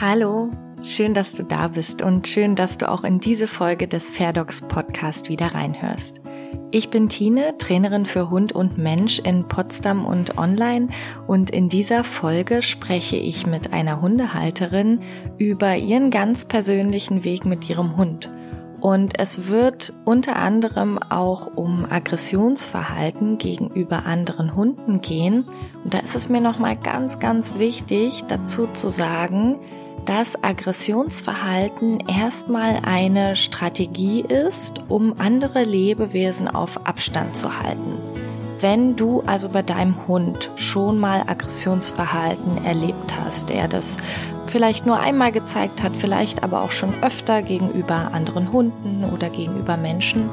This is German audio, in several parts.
Hallo, schön, dass du da bist und schön, dass du auch in diese Folge des Fairdocs Podcast wieder reinhörst. Ich bin Tine, Trainerin für Hund und Mensch in Potsdam und online und in dieser Folge spreche ich mit einer Hundehalterin über ihren ganz persönlichen Weg mit ihrem Hund. Und es wird unter anderem auch um Aggressionsverhalten gegenüber anderen Hunden gehen. Und da ist es mir nochmal ganz, ganz wichtig dazu zu sagen, dass Aggressionsverhalten erstmal eine Strategie ist, um andere Lebewesen auf Abstand zu halten. Wenn du also bei deinem Hund schon mal Aggressionsverhalten erlebt hast, er das vielleicht nur einmal gezeigt hat, vielleicht aber auch schon öfter gegenüber anderen Hunden oder gegenüber Menschen,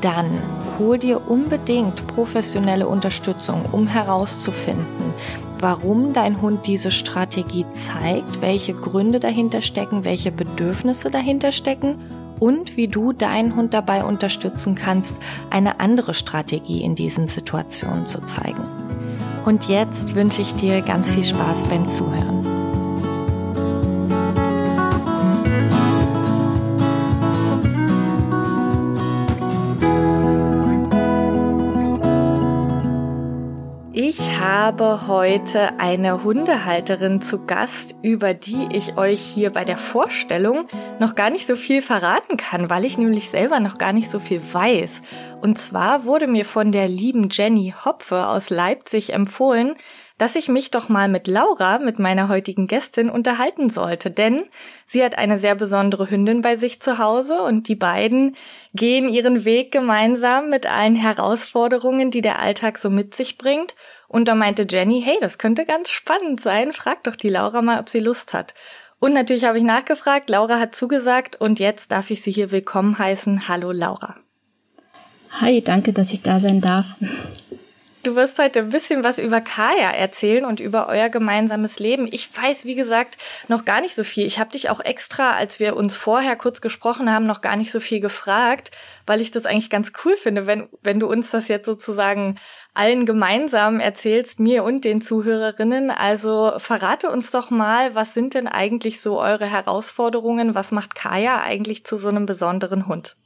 dann hol dir unbedingt professionelle Unterstützung, um herauszufinden, warum dein Hund diese Strategie zeigt, welche Gründe dahinter stecken, welche Bedürfnisse dahinter stecken und wie du deinen Hund dabei unterstützen kannst, eine andere Strategie in diesen Situationen zu zeigen. Und jetzt wünsche ich dir ganz viel Spaß beim Zuhören. Habe heute eine Hundehalterin zu Gast, über die ich euch hier bei der Vorstellung noch gar nicht so viel verraten kann, weil ich nämlich selber noch gar nicht so viel weiß. Und zwar wurde mir von der lieben Jenny Hopfe aus Leipzig empfohlen, dass ich mich doch mal mit Laura, mit meiner heutigen Gästin, unterhalten sollte, denn sie hat eine sehr besondere Hündin bei sich zu Hause und die beiden gehen ihren Weg gemeinsam mit allen Herausforderungen, die der Alltag so mit sich bringt. Und da meinte Jenny, hey, das könnte ganz spannend sein, frag doch die Laura mal, ob sie Lust hat. Und natürlich habe ich nachgefragt, Laura hat zugesagt und jetzt darf ich sie hier willkommen heißen. Hallo Laura. Hi, danke, dass ich da sein darf. Du wirst heute ein bisschen was über Kaya erzählen und über euer gemeinsames Leben. Ich weiß, wie gesagt, noch gar nicht so viel. Ich habe dich auch extra, als wir uns vorher kurz gesprochen haben, noch gar nicht so viel gefragt, weil ich das eigentlich ganz cool finde, wenn, wenn du uns das jetzt sozusagen allen gemeinsam erzählst, mir und den Zuhörerinnen. Also verrate uns doch mal, was sind denn eigentlich so eure Herausforderungen? Was macht Kaya eigentlich zu so einem besonderen Hund?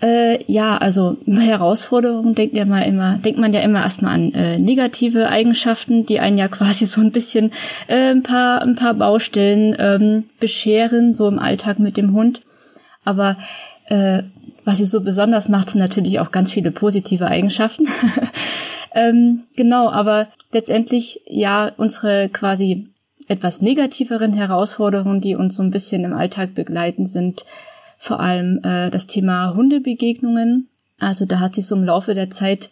Äh, ja, also Herausforderungen denkt ja mal immer, denkt man ja immer erstmal an äh, negative Eigenschaften, die einen ja quasi so ein bisschen äh, ein paar ein paar Baustellen ähm, bescheren so im Alltag mit dem Hund. Aber äh, was sie so besonders macht, sind natürlich auch ganz viele positive Eigenschaften. ähm, genau, aber letztendlich ja unsere quasi etwas negativeren Herausforderungen, die uns so ein bisschen im Alltag begleiten, sind vor allem äh, das Thema Hundebegegnungen. Also da hat sich so im Laufe der Zeit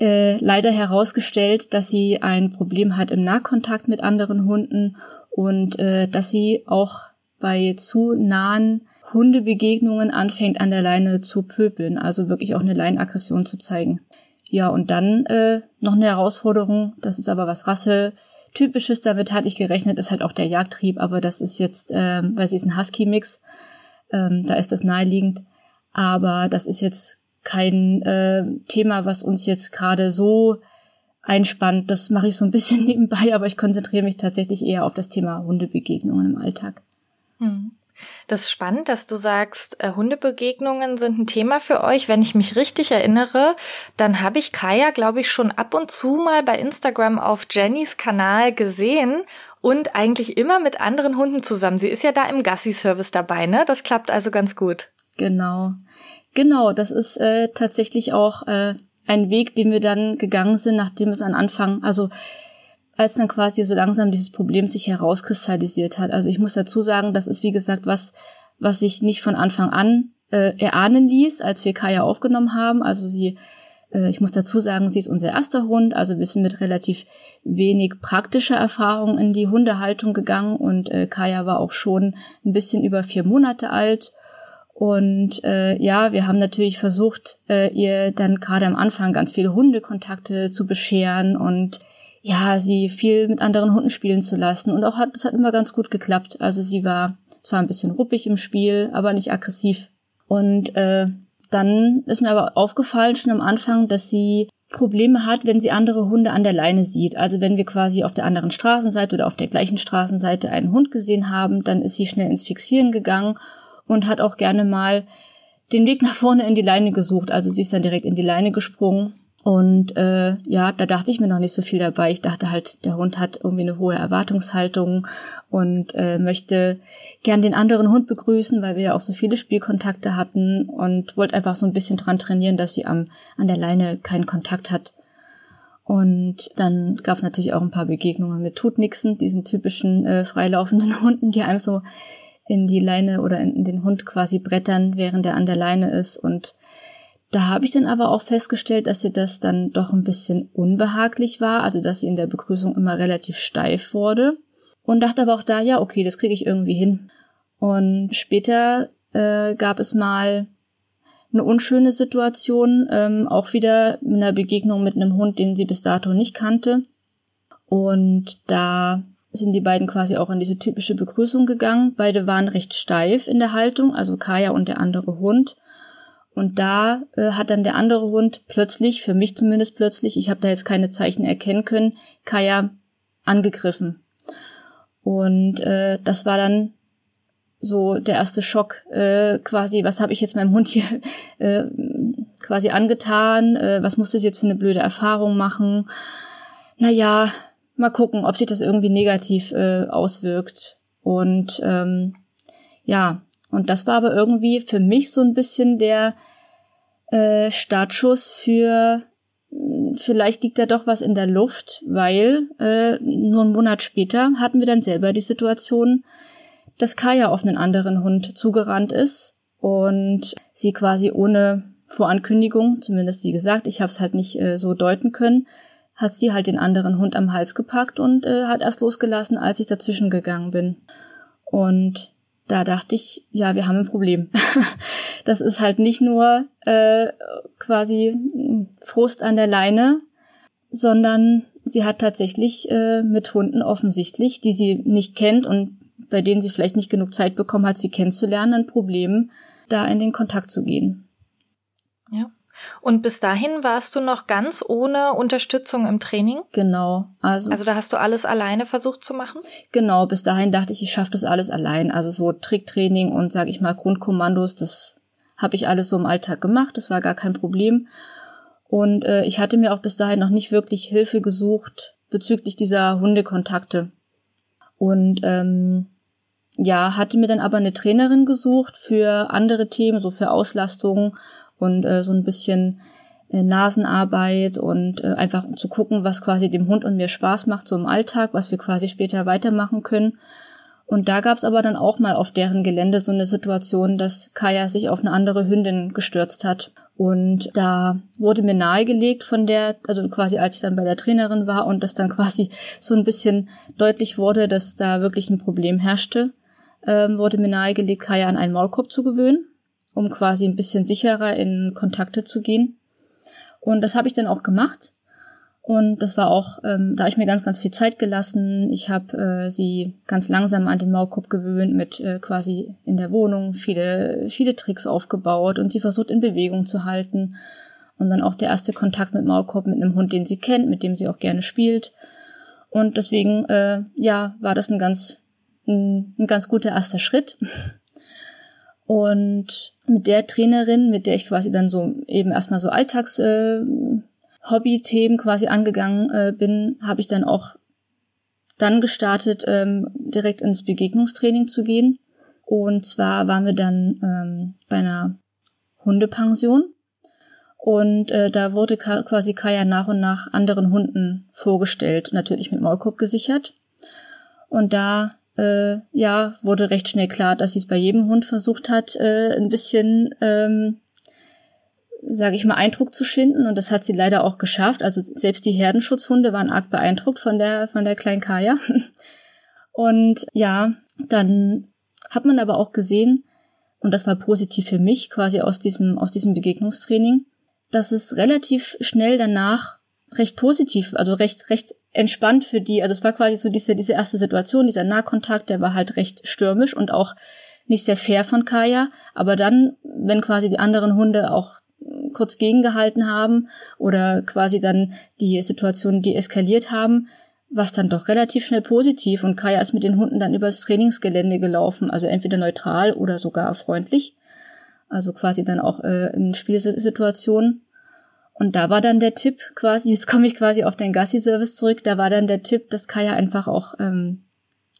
äh, leider herausgestellt, dass sie ein Problem hat im Nahkontakt mit anderen Hunden und äh, dass sie auch bei zu nahen Hundebegegnungen anfängt an der Leine zu pöbeln, also wirklich auch eine Leinenaggression zu zeigen. Ja, und dann äh, noch eine Herausforderung, das ist aber was Rasse-typisches, damit hatte ich gerechnet, ist halt auch der Jagdtrieb, aber das ist jetzt, äh, weil sie ist ein Husky-Mix, ähm, da ist das naheliegend. Aber das ist jetzt kein äh, Thema, was uns jetzt gerade so einspannt. Das mache ich so ein bisschen nebenbei, aber ich konzentriere mich tatsächlich eher auf das Thema Hundebegegnungen im Alltag. Hm. Das ist spannend, dass du sagst, äh, Hundebegegnungen sind ein Thema für euch. Wenn ich mich richtig erinnere, dann habe ich Kaya, glaube ich, schon ab und zu mal bei Instagram auf Jennys Kanal gesehen und eigentlich immer mit anderen Hunden zusammen. Sie ist ja da im Gassi-Service dabei, ne? Das klappt also ganz gut. Genau. Genau, das ist äh, tatsächlich auch äh, ein Weg, den wir dann gegangen sind, nachdem es an Anfang, also als dann quasi so langsam dieses Problem sich herauskristallisiert hat. Also ich muss dazu sagen, das ist wie gesagt was, was sich nicht von Anfang an äh, erahnen ließ, als wir Kaya aufgenommen haben. Also sie ich muss dazu sagen, sie ist unser erster Hund, also wir sind mit relativ wenig praktischer Erfahrung in die Hundehaltung gegangen und äh, Kaya war auch schon ein bisschen über vier Monate alt. Und äh, ja, wir haben natürlich versucht, äh, ihr dann gerade am Anfang ganz viele Hundekontakte zu bescheren und ja, sie viel mit anderen Hunden spielen zu lassen. Und auch hat, das hat immer ganz gut geklappt. Also sie war zwar ein bisschen ruppig im Spiel, aber nicht aggressiv. Und äh, dann ist mir aber aufgefallen schon am Anfang, dass sie Probleme hat, wenn sie andere Hunde an der Leine sieht. Also wenn wir quasi auf der anderen Straßenseite oder auf der gleichen Straßenseite einen Hund gesehen haben, dann ist sie schnell ins Fixieren gegangen und hat auch gerne mal den Weg nach vorne in die Leine gesucht. Also sie ist dann direkt in die Leine gesprungen. Und äh, ja, da dachte ich mir noch nicht so viel dabei. Ich dachte halt, der Hund hat irgendwie eine hohe Erwartungshaltung und äh, möchte gern den anderen Hund begrüßen, weil wir ja auch so viele Spielkontakte hatten und wollte einfach so ein bisschen dran trainieren, dass sie am an der Leine keinen Kontakt hat. Und dann gab es natürlich auch ein paar Begegnungen mit Tutnixen, diesen typischen äh, freilaufenden Hunden, die einem so in die Leine oder in den Hund quasi brettern, während er an der Leine ist. Und da habe ich dann aber auch festgestellt, dass sie das dann doch ein bisschen unbehaglich war, also dass sie in der Begrüßung immer relativ steif wurde. Und dachte aber auch da, ja, okay, das kriege ich irgendwie hin. Und später äh, gab es mal eine unschöne Situation, ähm, auch wieder in einer Begegnung mit einem Hund, den sie bis dato nicht kannte. Und da sind die beiden quasi auch in diese typische Begrüßung gegangen. Beide waren recht steif in der Haltung, also Kaya und der andere Hund. Und da äh, hat dann der andere Hund plötzlich, für mich zumindest plötzlich, ich habe da jetzt keine Zeichen erkennen können, Kaya angegriffen. Und äh, das war dann so der erste Schock, äh, quasi, was habe ich jetzt meinem Hund hier äh, quasi angetan, äh, was muss das jetzt für eine blöde Erfahrung machen. Naja, mal gucken, ob sich das irgendwie negativ äh, auswirkt. Und ähm, ja, und das war aber irgendwie für mich so ein bisschen der äh, Startschuss für hm, vielleicht liegt da doch was in der Luft, weil äh, nur einen Monat später hatten wir dann selber die Situation, dass Kaya auf einen anderen Hund zugerannt ist und sie quasi ohne Vorankündigung, zumindest wie gesagt, ich habe es halt nicht äh, so deuten können, hat sie halt den anderen Hund am Hals gepackt und äh, hat erst losgelassen, als ich dazwischen gegangen bin. Und da dachte ich, ja, wir haben ein Problem. das ist halt nicht nur äh, quasi Frust an der Leine, sondern sie hat tatsächlich äh, mit Hunden offensichtlich, die sie nicht kennt und bei denen sie vielleicht nicht genug Zeit bekommen hat, sie kennenzulernen, ein Problem, da in den Kontakt zu gehen. Ja. Und bis dahin warst du noch ganz ohne Unterstützung im Training? Genau. Also, also da hast du alles alleine versucht zu machen? Genau, bis dahin dachte ich, ich schaffe das alles allein. Also so Tricktraining und sage ich mal Grundkommandos, das habe ich alles so im Alltag gemacht, das war gar kein Problem. Und äh, ich hatte mir auch bis dahin noch nicht wirklich Hilfe gesucht bezüglich dieser Hundekontakte. Und ähm, ja, hatte mir dann aber eine Trainerin gesucht für andere Themen, so für Auslastung und äh, so ein bisschen äh, Nasenarbeit und äh, einfach zu gucken, was quasi dem Hund und mir Spaß macht, so im Alltag, was wir quasi später weitermachen können. Und da gab es aber dann auch mal auf deren Gelände so eine Situation, dass Kaya sich auf eine andere Hündin gestürzt hat. Und da wurde mir nahegelegt von der, also quasi als ich dann bei der Trainerin war und das dann quasi so ein bisschen deutlich wurde, dass da wirklich ein Problem herrschte, ähm, wurde mir nahegelegt, Kaya an einen Maulkorb zu gewöhnen um quasi ein bisschen sicherer in Kontakte zu gehen. Und das habe ich dann auch gemacht. Und das war auch, ähm, da habe ich mir ganz, ganz viel Zeit gelassen. Ich habe äh, sie ganz langsam an den Maulkorb gewöhnt, mit äh, quasi in der Wohnung viele, viele Tricks aufgebaut und sie versucht in Bewegung zu halten. Und dann auch der erste Kontakt mit Maulkorb mit einem Hund, den sie kennt, mit dem sie auch gerne spielt. Und deswegen, äh, ja, war das ein ganz, ein, ein ganz guter erster Schritt. Und mit der Trainerin, mit der ich quasi dann so eben erstmal so Alltags äh, Hobby-Themen quasi angegangen äh, bin, habe ich dann auch dann gestartet, ähm, direkt ins Begegnungstraining zu gehen. Und zwar waren wir dann ähm, bei einer Hundepension. Und äh, da wurde quasi Kaya nach und nach anderen Hunden vorgestellt, natürlich mit Maulkorb gesichert. Und da äh, ja, wurde recht schnell klar, dass sie es bei jedem Hund versucht hat, äh, ein bisschen, ähm, sage ich mal, Eindruck zu schinden. Und das hat sie leider auch geschafft. Also selbst die Herdenschutzhunde waren arg beeindruckt von der, von der kleinen Kaya. Und ja, dann hat man aber auch gesehen, und das war positiv für mich, quasi aus diesem, aus diesem Begegnungstraining, dass es relativ schnell danach recht positiv, also recht, recht entspannt für die. Also es war quasi so diese, diese erste Situation, dieser Nahkontakt, der war halt recht stürmisch und auch nicht sehr fair von Kaya. Aber dann, wenn quasi die anderen Hunde auch kurz gegengehalten haben oder quasi dann die Situation deeskaliert haben, was dann doch relativ schnell positiv und Kaya ist mit den Hunden dann übers Trainingsgelände gelaufen, also entweder neutral oder sogar freundlich. Also quasi dann auch äh, in Spielsituationen. Und da war dann der Tipp quasi, jetzt komme ich quasi auf deinen Gassi-Service zurück, da war dann der Tipp, dass Kaya einfach auch, ähm,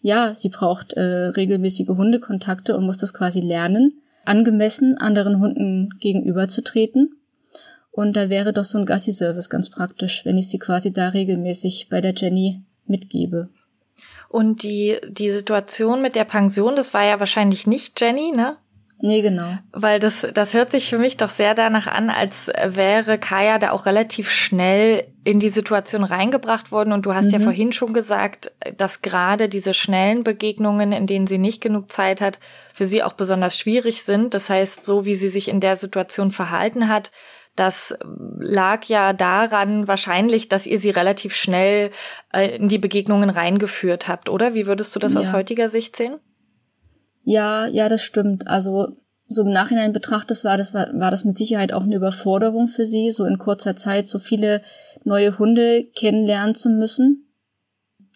ja, sie braucht äh, regelmäßige Hundekontakte und muss das quasi lernen, angemessen anderen Hunden gegenüberzutreten. Und da wäre doch so ein Gassi-Service ganz praktisch, wenn ich sie quasi da regelmäßig bei der Jenny mitgebe. Und die, die Situation mit der Pension, das war ja wahrscheinlich nicht Jenny, ne? Nee, genau. Weil das, das hört sich für mich doch sehr danach an, als wäre Kaya da auch relativ schnell in die Situation reingebracht worden. Und du hast mhm. ja vorhin schon gesagt, dass gerade diese schnellen Begegnungen, in denen sie nicht genug Zeit hat, für sie auch besonders schwierig sind. Das heißt, so wie sie sich in der Situation verhalten hat, das lag ja daran wahrscheinlich, dass ihr sie relativ schnell äh, in die Begegnungen reingeführt habt, oder? Wie würdest du das ja. aus heutiger Sicht sehen? Ja, ja, das stimmt. Also so im Nachhinein betrachtet war das, war, war das mit Sicherheit auch eine Überforderung für sie, so in kurzer Zeit so viele neue Hunde kennenlernen zu müssen.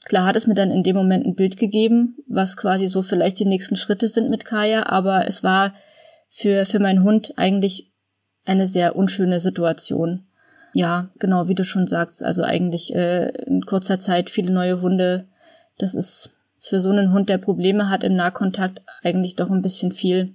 Klar hat es mir dann in dem Moment ein Bild gegeben, was quasi so vielleicht die nächsten Schritte sind mit Kaya, aber es war für, für meinen Hund eigentlich eine sehr unschöne Situation. Ja, genau, wie du schon sagst, also eigentlich äh, in kurzer Zeit viele neue Hunde, das ist für so einen Hund, der Probleme hat im Nahkontakt, eigentlich doch ein bisschen viel.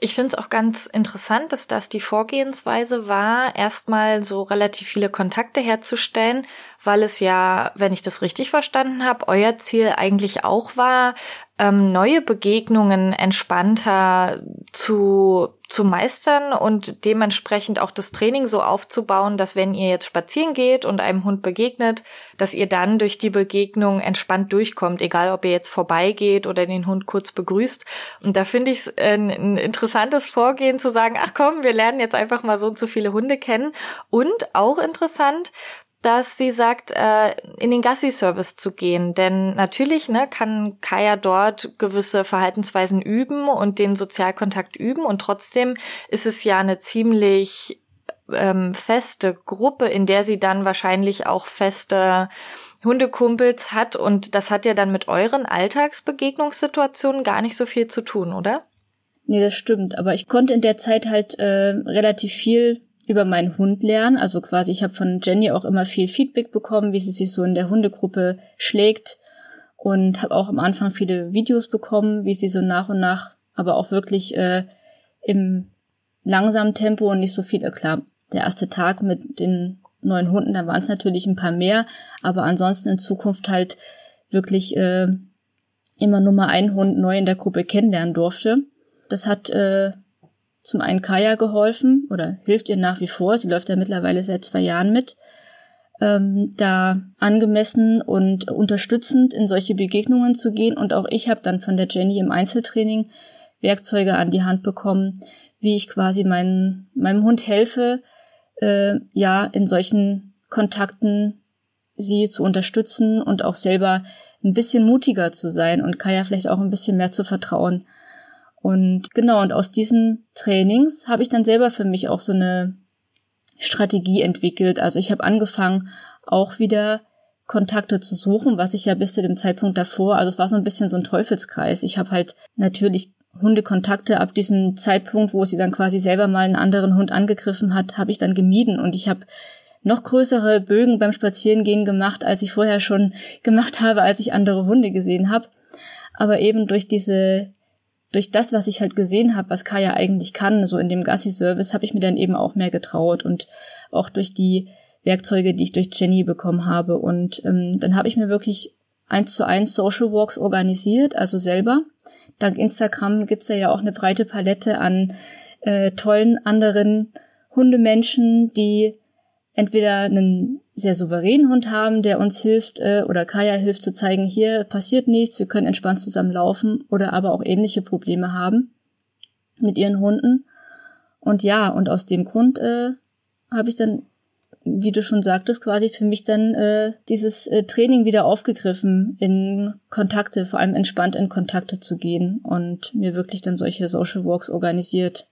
Ich finde es auch ganz interessant, dass das die Vorgehensweise war, erstmal so relativ viele Kontakte herzustellen, weil es ja, wenn ich das richtig verstanden habe, euer Ziel eigentlich auch war, ähm, neue Begegnungen entspannter zu, zu meistern und dementsprechend auch das Training so aufzubauen, dass wenn ihr jetzt spazieren geht und einem Hund begegnet, dass ihr dann durch die Begegnung entspannt durchkommt, egal ob ihr jetzt vorbeigeht oder den Hund kurz begrüßt. Und da finde ich es ein, ein interessantes Vorgehen zu sagen, ach komm, wir lernen jetzt einfach mal so und so viele Hunde kennen. Und auch interessant, dass sie sagt, äh, in den Gassi-Service zu gehen. Denn natürlich ne, kann Kaya dort gewisse Verhaltensweisen üben und den Sozialkontakt üben. Und trotzdem ist es ja eine ziemlich ähm, feste Gruppe, in der sie dann wahrscheinlich auch feste Hundekumpels hat. Und das hat ja dann mit euren Alltagsbegegnungssituationen gar nicht so viel zu tun, oder? Nee, das stimmt. Aber ich konnte in der Zeit halt äh, relativ viel über meinen Hund lernen. Also quasi, ich habe von Jenny auch immer viel Feedback bekommen, wie sie sich so in der Hundegruppe schlägt und habe auch am Anfang viele Videos bekommen, wie sie so nach und nach, aber auch wirklich äh, im langsamen Tempo und nicht so viel. Klar, der erste Tag mit den neuen Hunden, da waren es natürlich ein paar mehr, aber ansonsten in Zukunft halt wirklich äh, immer nur mal einen Hund neu in der Gruppe kennenlernen durfte. Das hat äh, zum einen Kaya geholfen oder hilft ihr nach wie vor. Sie läuft ja mittlerweile seit zwei Jahren mit. Ähm, da angemessen und unterstützend in solche Begegnungen zu gehen. Und auch ich habe dann von der Jenny im Einzeltraining Werkzeuge an die Hand bekommen, wie ich quasi meinen, meinem Hund helfe, äh, ja, in solchen Kontakten sie zu unterstützen und auch selber ein bisschen mutiger zu sein und Kaya vielleicht auch ein bisschen mehr zu vertrauen. Und genau, und aus diesen Trainings habe ich dann selber für mich auch so eine Strategie entwickelt. Also ich habe angefangen, auch wieder Kontakte zu suchen, was ich ja bis zu dem Zeitpunkt davor, also es war so ein bisschen so ein Teufelskreis. Ich habe halt natürlich Hundekontakte ab diesem Zeitpunkt, wo sie dann quasi selber mal einen anderen Hund angegriffen hat, habe ich dann gemieden und ich habe noch größere Bögen beim Spazierengehen gemacht, als ich vorher schon gemacht habe, als ich andere Hunde gesehen habe. Aber eben durch diese durch das, was ich halt gesehen habe, was Kaya eigentlich kann, so in dem Gassi-Service, habe ich mir dann eben auch mehr getraut und auch durch die Werkzeuge, die ich durch Jenny bekommen habe. Und ähm, dann habe ich mir wirklich eins zu eins Social Walks organisiert, also selber. Dank Instagram gibt's ja auch eine breite Palette an äh, tollen anderen Hundemenschen, die entweder einen sehr souveränen Hund haben, der uns hilft äh, oder Kaya hilft zu zeigen, hier passiert nichts, wir können entspannt zusammen laufen oder aber auch ähnliche Probleme haben mit ihren Hunden. Und ja, und aus dem Grund äh, habe ich dann, wie du schon sagtest, quasi für mich dann äh, dieses äh, Training wieder aufgegriffen, in Kontakte, vor allem entspannt in Kontakte zu gehen und mir wirklich dann solche Social Walks organisiert.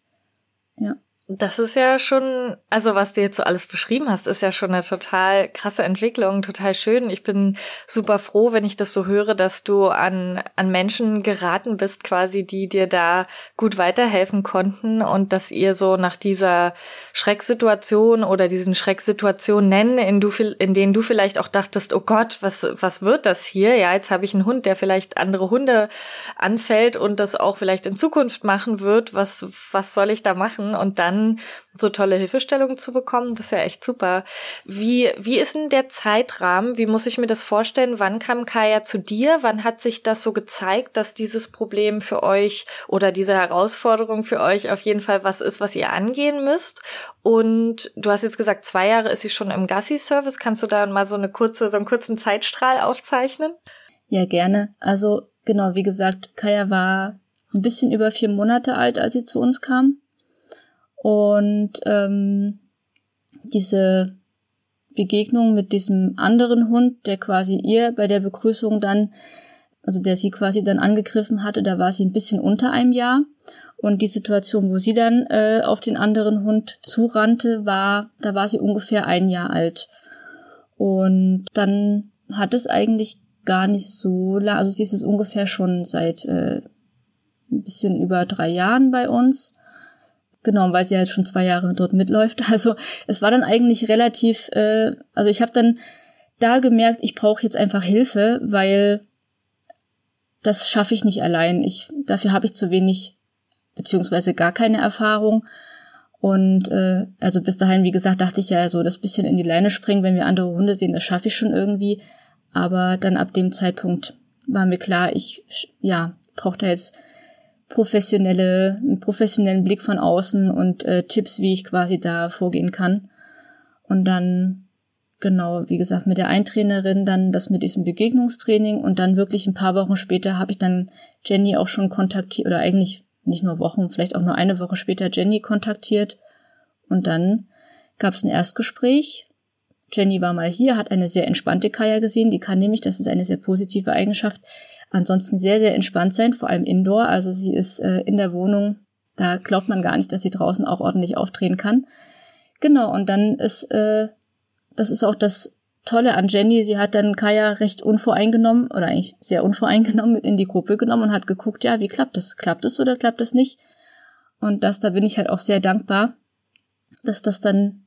Ja. Das ist ja schon, also was du jetzt so alles beschrieben hast, ist ja schon eine total krasse Entwicklung, total schön. Ich bin super froh, wenn ich das so höre, dass du an, an Menschen geraten bist, quasi, die dir da gut weiterhelfen konnten und dass ihr so nach dieser Schrecksituation oder diesen Schrecksituationen nennen, in, du, in denen du vielleicht auch dachtest, oh Gott, was, was wird das hier? Ja, jetzt habe ich einen Hund, der vielleicht andere Hunde anfällt und das auch vielleicht in Zukunft machen wird. Was, was soll ich da machen? Und dann so tolle Hilfestellungen zu bekommen. Das ist ja echt super. Wie, wie ist denn der Zeitrahmen? Wie muss ich mir das vorstellen? Wann kam Kaya zu dir? Wann hat sich das so gezeigt, dass dieses Problem für euch oder diese Herausforderung für euch auf jeden Fall was ist, was ihr angehen müsst? Und du hast jetzt gesagt, zwei Jahre ist sie schon im Gassi-Service. Kannst du da mal so eine kurze, so einen kurzen Zeitstrahl aufzeichnen? Ja, gerne. Also, genau, wie gesagt, Kaya war ein bisschen über vier Monate alt, als sie zu uns kam. Und ähm, diese Begegnung mit diesem anderen Hund, der quasi ihr bei der Begrüßung dann, also der sie quasi dann angegriffen hatte, da war sie ein bisschen unter einem Jahr. Und die Situation, wo sie dann äh, auf den anderen Hund zurannte, war, da war sie ungefähr ein Jahr alt. Und dann hat es eigentlich gar nicht so lang, also sie ist es ungefähr schon seit äh, ein bisschen über drei Jahren bei uns. Genau, weil sie halt schon zwei Jahre dort mitläuft. Also es war dann eigentlich relativ, äh, also ich habe dann da gemerkt, ich brauche jetzt einfach Hilfe, weil das schaffe ich nicht allein. Ich, dafür habe ich zu wenig, beziehungsweise gar keine Erfahrung. Und äh, also bis dahin, wie gesagt, dachte ich ja so, das bisschen in die Leine springen, wenn wir andere Hunde sehen, das schaffe ich schon irgendwie. Aber dann ab dem Zeitpunkt war mir klar, ich ja brauche da jetzt professionelle, einen professionellen Blick von außen und äh, Tipps, wie ich quasi da vorgehen kann. Und dann, genau, wie gesagt, mit der Eintrainerin dann das mit diesem Begegnungstraining und dann wirklich ein paar Wochen später habe ich dann Jenny auch schon kontaktiert, oder eigentlich nicht nur Wochen, vielleicht auch nur eine Woche später Jenny kontaktiert. Und dann gab es ein Erstgespräch. Jenny war mal hier, hat eine sehr entspannte Kaya gesehen, die kann nämlich, das ist eine sehr positive Eigenschaft, ansonsten sehr, sehr entspannt sein, vor allem indoor. Also sie ist äh, in der Wohnung, da glaubt man gar nicht, dass sie draußen auch ordentlich aufdrehen kann. Genau, und dann ist, äh, das ist auch das Tolle an Jenny, sie hat dann Kaya recht unvoreingenommen oder eigentlich sehr unvoreingenommen mit in die Gruppe genommen und hat geguckt, ja, wie klappt das? Klappt es oder klappt es nicht? Und das, da bin ich halt auch sehr dankbar, dass das dann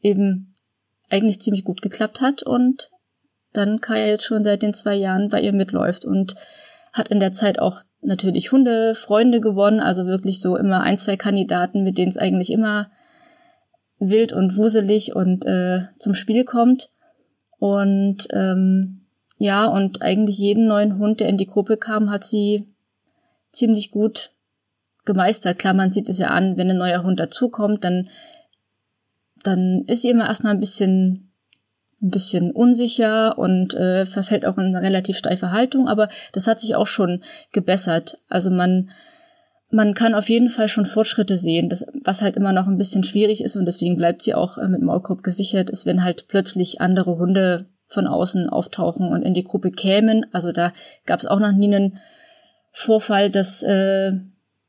eben eigentlich ziemlich gut geklappt hat und dann Kaya jetzt schon seit den zwei Jahren bei ihr mitläuft und hat in der Zeit auch natürlich Hunde, Freunde gewonnen, also wirklich so immer ein, zwei Kandidaten, mit denen es eigentlich immer wild und wuselig und äh, zum Spiel kommt. Und ähm, ja, und eigentlich jeden neuen Hund, der in die Gruppe kam, hat sie ziemlich gut gemeistert. Klar, man sieht es ja an, wenn ein neuer Hund dazukommt, dann, dann ist sie immer erstmal ein bisschen ein bisschen unsicher und äh, verfällt auch in eine relativ steife Haltung, aber das hat sich auch schon gebessert. Also man man kann auf jeden Fall schon Fortschritte sehen, das, was halt immer noch ein bisschen schwierig ist und deswegen bleibt sie auch äh, mit Maulkorb gesichert, ist, wenn halt plötzlich andere Hunde von außen auftauchen und in die Gruppe kämen. Also da gab es auch noch nie einen Vorfall, dass, äh,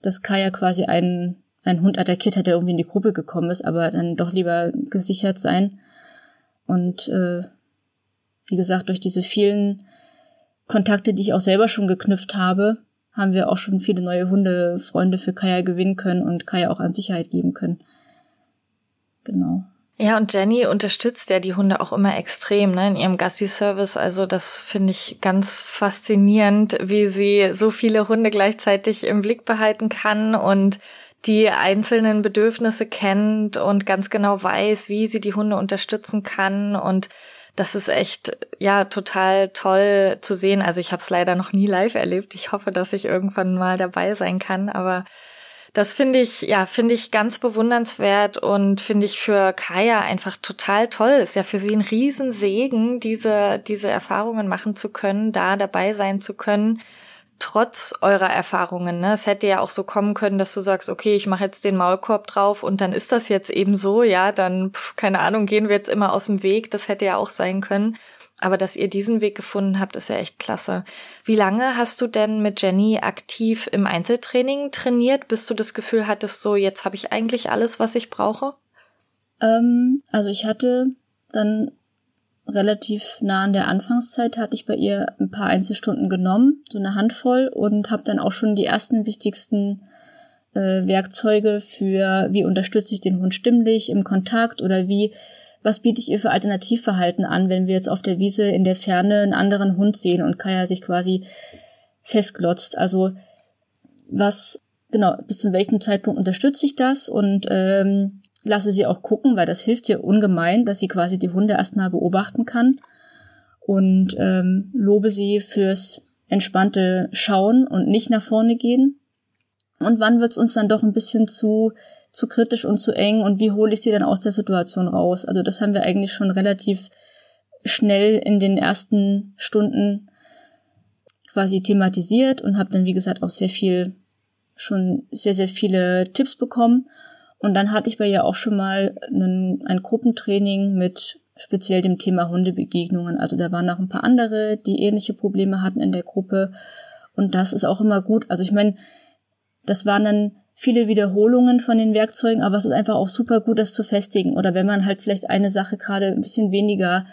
dass Kaya quasi einen, einen Hund attackiert hat, der irgendwie in die Gruppe gekommen ist, aber dann doch lieber gesichert sein. Und äh, wie gesagt, durch diese vielen Kontakte, die ich auch selber schon geknüpft habe, haben wir auch schon viele neue Hundefreunde für Kaya gewinnen können und Kaya auch an Sicherheit geben können. Genau. Ja, und Jenny unterstützt ja die Hunde auch immer extrem ne, in ihrem Gassi-Service. Also das finde ich ganz faszinierend, wie sie so viele Hunde gleichzeitig im Blick behalten kann und die einzelnen Bedürfnisse kennt und ganz genau weiß, wie sie die Hunde unterstützen kann und das ist echt ja total toll zu sehen. Also ich habe es leider noch nie live erlebt. Ich hoffe, dass ich irgendwann mal dabei sein kann, aber das finde ich, ja, finde ich ganz bewundernswert und finde ich für Kaya einfach total toll. Ist ja für sie ein Riesensegen, diese, diese Erfahrungen machen zu können, da dabei sein zu können trotz eurer Erfahrungen. Ne? Es hätte ja auch so kommen können, dass du sagst, okay, ich mache jetzt den Maulkorb drauf und dann ist das jetzt eben so, ja, dann, pf, keine Ahnung, gehen wir jetzt immer aus dem Weg. Das hätte ja auch sein können. Aber dass ihr diesen Weg gefunden habt, ist ja echt klasse. Wie lange hast du denn mit Jenny aktiv im Einzeltraining trainiert, bis du das Gefühl hattest, so jetzt habe ich eigentlich alles, was ich brauche? Ähm, also ich hatte dann relativ nah an der Anfangszeit hatte ich bei ihr ein paar Einzelstunden genommen, so eine Handvoll und habe dann auch schon die ersten wichtigsten äh, Werkzeuge für wie unterstütze ich den Hund stimmlich im Kontakt oder wie was biete ich ihr für Alternativverhalten an, wenn wir jetzt auf der Wiese in der Ferne einen anderen Hund sehen und Kaya sich quasi festglotzt. Also was genau bis zu welchem Zeitpunkt unterstütze ich das und ähm, lasse sie auch gucken, weil das hilft ihr ungemein, dass sie quasi die Hunde erstmal beobachten kann und ähm, lobe sie fürs entspannte Schauen und nicht nach vorne gehen. Und wann wird's uns dann doch ein bisschen zu zu kritisch und zu eng und wie hole ich sie dann aus der Situation raus? Also das haben wir eigentlich schon relativ schnell in den ersten Stunden quasi thematisiert und habe dann wie gesagt auch sehr viel schon sehr sehr viele Tipps bekommen und dann hatte ich bei ihr auch schon mal einen, ein Gruppentraining mit speziell dem Thema Hundebegegnungen. Also da waren noch ein paar andere, die ähnliche Probleme hatten in der Gruppe. Und das ist auch immer gut. Also ich meine, das waren dann viele Wiederholungen von den Werkzeugen, aber es ist einfach auch super gut, das zu festigen. Oder wenn man halt vielleicht eine Sache gerade ein bisschen weniger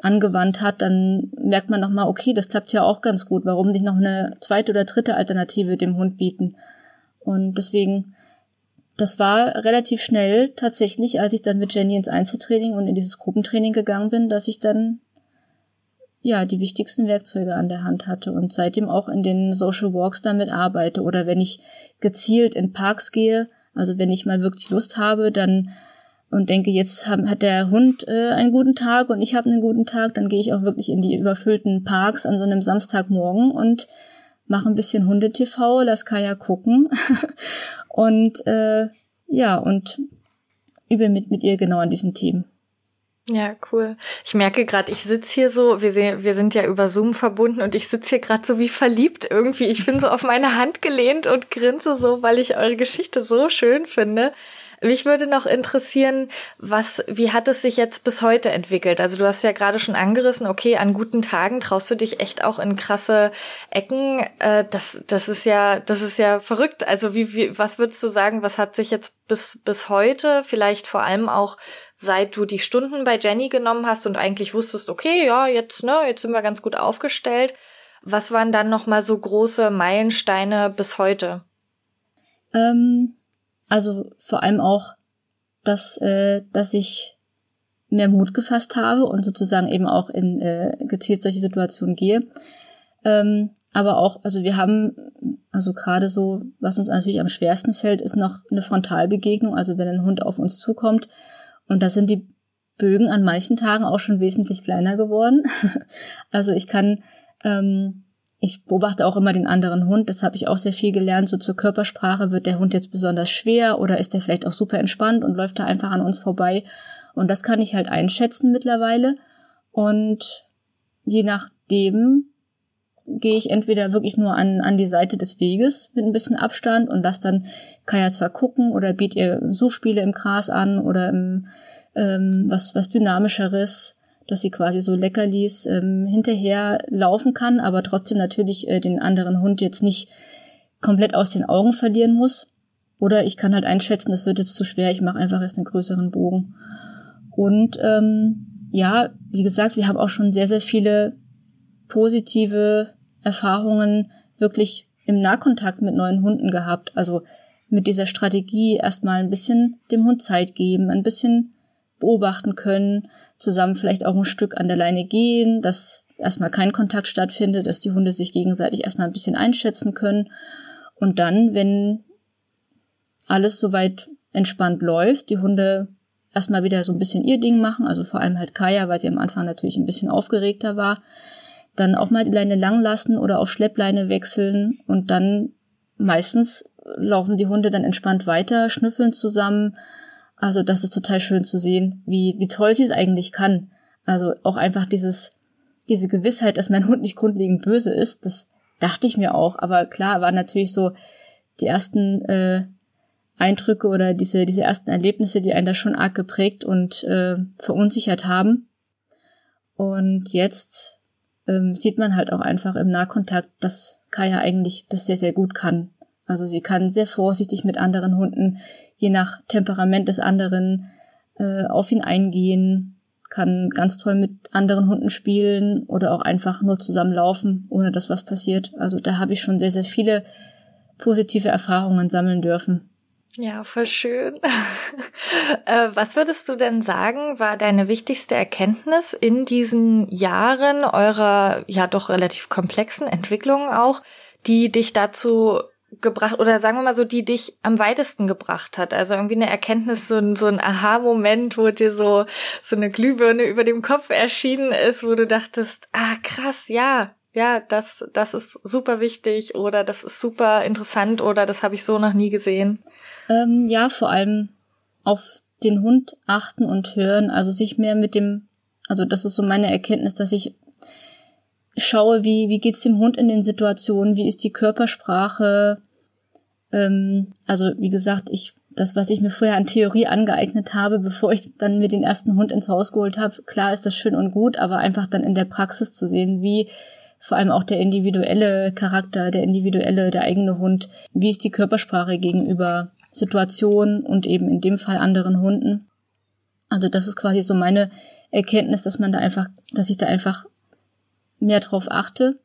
angewandt hat, dann merkt man nochmal, okay, das klappt ja auch ganz gut. Warum nicht noch eine zweite oder dritte Alternative dem Hund bieten? Und deswegen das war relativ schnell tatsächlich, als ich dann mit Jenny ins Einzeltraining und in dieses Gruppentraining gegangen bin, dass ich dann ja die wichtigsten Werkzeuge an der Hand hatte und seitdem auch in den Social Walks damit arbeite. Oder wenn ich gezielt in Parks gehe, also wenn ich mal wirklich Lust habe, dann und denke, jetzt hat der Hund äh, einen guten Tag und ich habe einen guten Tag, dann gehe ich auch wirklich in die überfüllten Parks an so einem Samstagmorgen und mache ein bisschen Hunde-TV, lass Kaya gucken und äh, ja, und übe mit, mit ihr genau an diesen Themen. Ja, cool. Ich merke gerade, ich sitz hier so, wir, wir sind ja über Zoom verbunden und ich sitz hier gerade so wie verliebt irgendwie. Ich bin so auf meine Hand gelehnt und grinse so, weil ich eure Geschichte so schön finde. Mich würde noch interessieren, was, wie hat es sich jetzt bis heute entwickelt? Also du hast ja gerade schon angerissen, okay, an guten Tagen traust du dich echt auch in krasse Ecken. Äh, das, das ist ja, das ist ja verrückt. Also wie, wie, was würdest du sagen, was hat sich jetzt bis, bis heute, vielleicht vor allem auch seit du die Stunden bei Jenny genommen hast und eigentlich wusstest, okay, ja, jetzt, ne, jetzt sind wir ganz gut aufgestellt. Was waren dann nochmal so große Meilensteine bis heute? Ähm, also vor allem auch, dass, äh, dass ich mehr Mut gefasst habe und sozusagen eben auch in äh, gezielt solche Situationen gehe. Ähm, aber auch, also wir haben, also gerade so, was uns natürlich am schwersten fällt, ist noch eine Frontalbegegnung, also wenn ein Hund auf uns zukommt. Und da sind die Bögen an manchen Tagen auch schon wesentlich kleiner geworden. also ich kann ähm, ich beobachte auch immer den anderen Hund, das habe ich auch sehr viel gelernt. So zur Körpersprache wird der Hund jetzt besonders schwer oder ist er vielleicht auch super entspannt und läuft da einfach an uns vorbei. Und das kann ich halt einschätzen mittlerweile. Und je nachdem gehe ich entweder wirklich nur an, an die Seite des Weges mit ein bisschen Abstand und lasse dann Kaya zwar gucken oder biete ihr Suchspiele im Gras an oder im, ähm, was, was dynamischeres dass sie quasi so Leckerlis ähm, hinterher laufen kann, aber trotzdem natürlich äh, den anderen Hund jetzt nicht komplett aus den Augen verlieren muss. Oder ich kann halt einschätzen, das wird jetzt zu schwer, ich mache einfach jetzt einen größeren Bogen. Und ähm, ja, wie gesagt, wir haben auch schon sehr, sehr viele positive Erfahrungen wirklich im Nahkontakt mit neuen Hunden gehabt. Also mit dieser Strategie erstmal ein bisschen dem Hund Zeit geben, ein bisschen beobachten können, zusammen vielleicht auch ein Stück an der Leine gehen, dass erstmal kein Kontakt stattfindet, dass die Hunde sich gegenseitig erstmal ein bisschen einschätzen können. Und dann, wenn alles soweit entspannt läuft, die Hunde erstmal wieder so ein bisschen ihr Ding machen, also vor allem halt Kaya, weil sie am Anfang natürlich ein bisschen aufgeregter war, dann auch mal die Leine lang lassen oder auf Schleppleine wechseln und dann meistens laufen die Hunde dann entspannt weiter, schnüffeln zusammen, also das ist total schön zu sehen, wie, wie toll sie es eigentlich kann. Also auch einfach dieses, diese Gewissheit, dass mein Hund nicht grundlegend böse ist, das dachte ich mir auch. Aber klar, waren natürlich so die ersten äh, Eindrücke oder diese, diese ersten Erlebnisse, die einen da schon arg geprägt und äh, verunsichert haben. Und jetzt ähm, sieht man halt auch einfach im Nahkontakt, dass Kaya eigentlich das sehr, sehr gut kann. Also sie kann sehr vorsichtig mit anderen Hunden, je nach Temperament des anderen, äh, auf ihn eingehen, kann ganz toll mit anderen Hunden spielen oder auch einfach nur zusammenlaufen, ohne dass was passiert. Also da habe ich schon sehr, sehr viele positive Erfahrungen sammeln dürfen. Ja, voll schön. äh, was würdest du denn sagen, war deine wichtigste Erkenntnis in diesen Jahren eurer ja doch relativ komplexen Entwicklungen auch, die dich dazu gebracht oder sagen wir mal so, die dich am weitesten gebracht hat? Also irgendwie eine Erkenntnis, so ein, so ein Aha-Moment, wo dir so, so eine Glühbirne über dem Kopf erschienen ist, wo du dachtest, ah krass, ja, ja, das, das ist super wichtig oder das ist super interessant oder das habe ich so noch nie gesehen. Ähm, ja, vor allem auf den Hund achten und hören, also sich mehr mit dem, also das ist so meine Erkenntnis, dass ich schaue, wie, wie geht's dem Hund in den Situationen, wie ist die Körpersprache, ähm, also wie gesagt, ich, das, was ich mir vorher an Theorie angeeignet habe, bevor ich dann mir den ersten Hund ins Haus geholt habe, klar ist das schön und gut, aber einfach dann in der Praxis zu sehen, wie vor allem auch der individuelle Charakter, der individuelle, der eigene Hund, wie ist die Körpersprache gegenüber Situationen und eben in dem Fall anderen Hunden. Also das ist quasi so meine Erkenntnis, dass man da einfach, dass ich da einfach mehr drauf achte.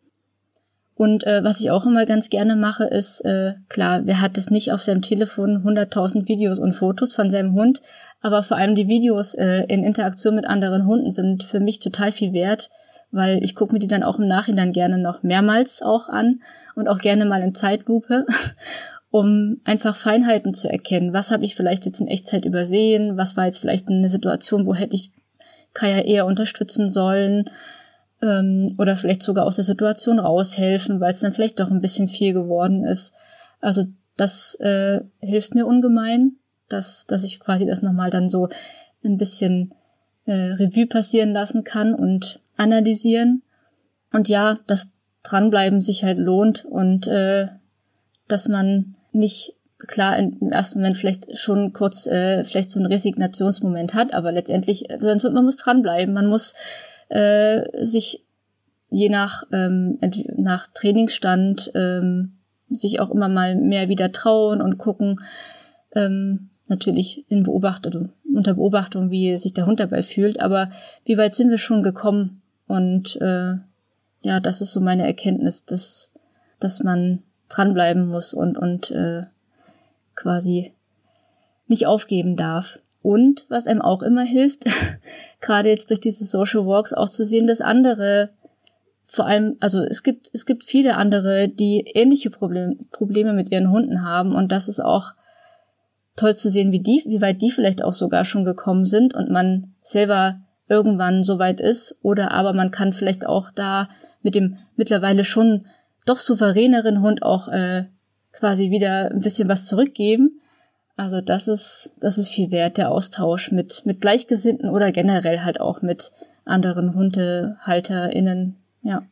Und äh, was ich auch immer ganz gerne mache, ist, äh, klar, wer hat es nicht auf seinem Telefon 100.000 Videos und Fotos von seinem Hund, aber vor allem die Videos äh, in Interaktion mit anderen Hunden sind für mich total viel wert, weil ich gucke mir die dann auch im Nachhinein gerne noch mehrmals auch an und auch gerne mal in Zeitlupe um einfach Feinheiten zu erkennen. Was habe ich vielleicht jetzt in Echtzeit übersehen? Was war jetzt vielleicht eine Situation, wo hätte ich Kaya eher unterstützen sollen? Ähm, oder vielleicht sogar aus der Situation raushelfen, weil es dann vielleicht doch ein bisschen viel geworden ist. Also das äh, hilft mir ungemein, dass, dass ich quasi das nochmal dann so ein bisschen äh, Revue passieren lassen kann und analysieren. Und ja, das Dranbleiben sich halt lohnt und äh, dass man nicht klar im ersten Moment vielleicht schon kurz äh, vielleicht so einen Resignationsmoment hat, aber letztendlich, man muss dranbleiben, man muss äh, sich je nach ähm, nach Trainingsstand ähm, sich auch immer mal mehr wieder trauen und gucken, ähm, natürlich in Beobachtung, unter Beobachtung, wie sich der Hund dabei fühlt, aber wie weit sind wir schon gekommen? Und äh, ja, das ist so meine Erkenntnis, dass, dass man dranbleiben muss und, und äh, quasi nicht aufgeben darf. Und was einem auch immer hilft, gerade jetzt durch diese Social Walks auch zu sehen, dass andere vor allem, also es gibt, es gibt viele andere, die ähnliche Problem, Probleme mit ihren Hunden haben und das ist auch toll zu sehen, wie die, wie weit die vielleicht auch sogar schon gekommen sind und man selber irgendwann so weit ist oder aber man kann vielleicht auch da mit dem mittlerweile schon doch souveräneren Hund auch äh, quasi wieder ein bisschen was zurückgeben. Also das ist, das ist viel wert, der Austausch mit, mit Gleichgesinnten oder generell halt auch mit anderen HundehalterInnen, ja.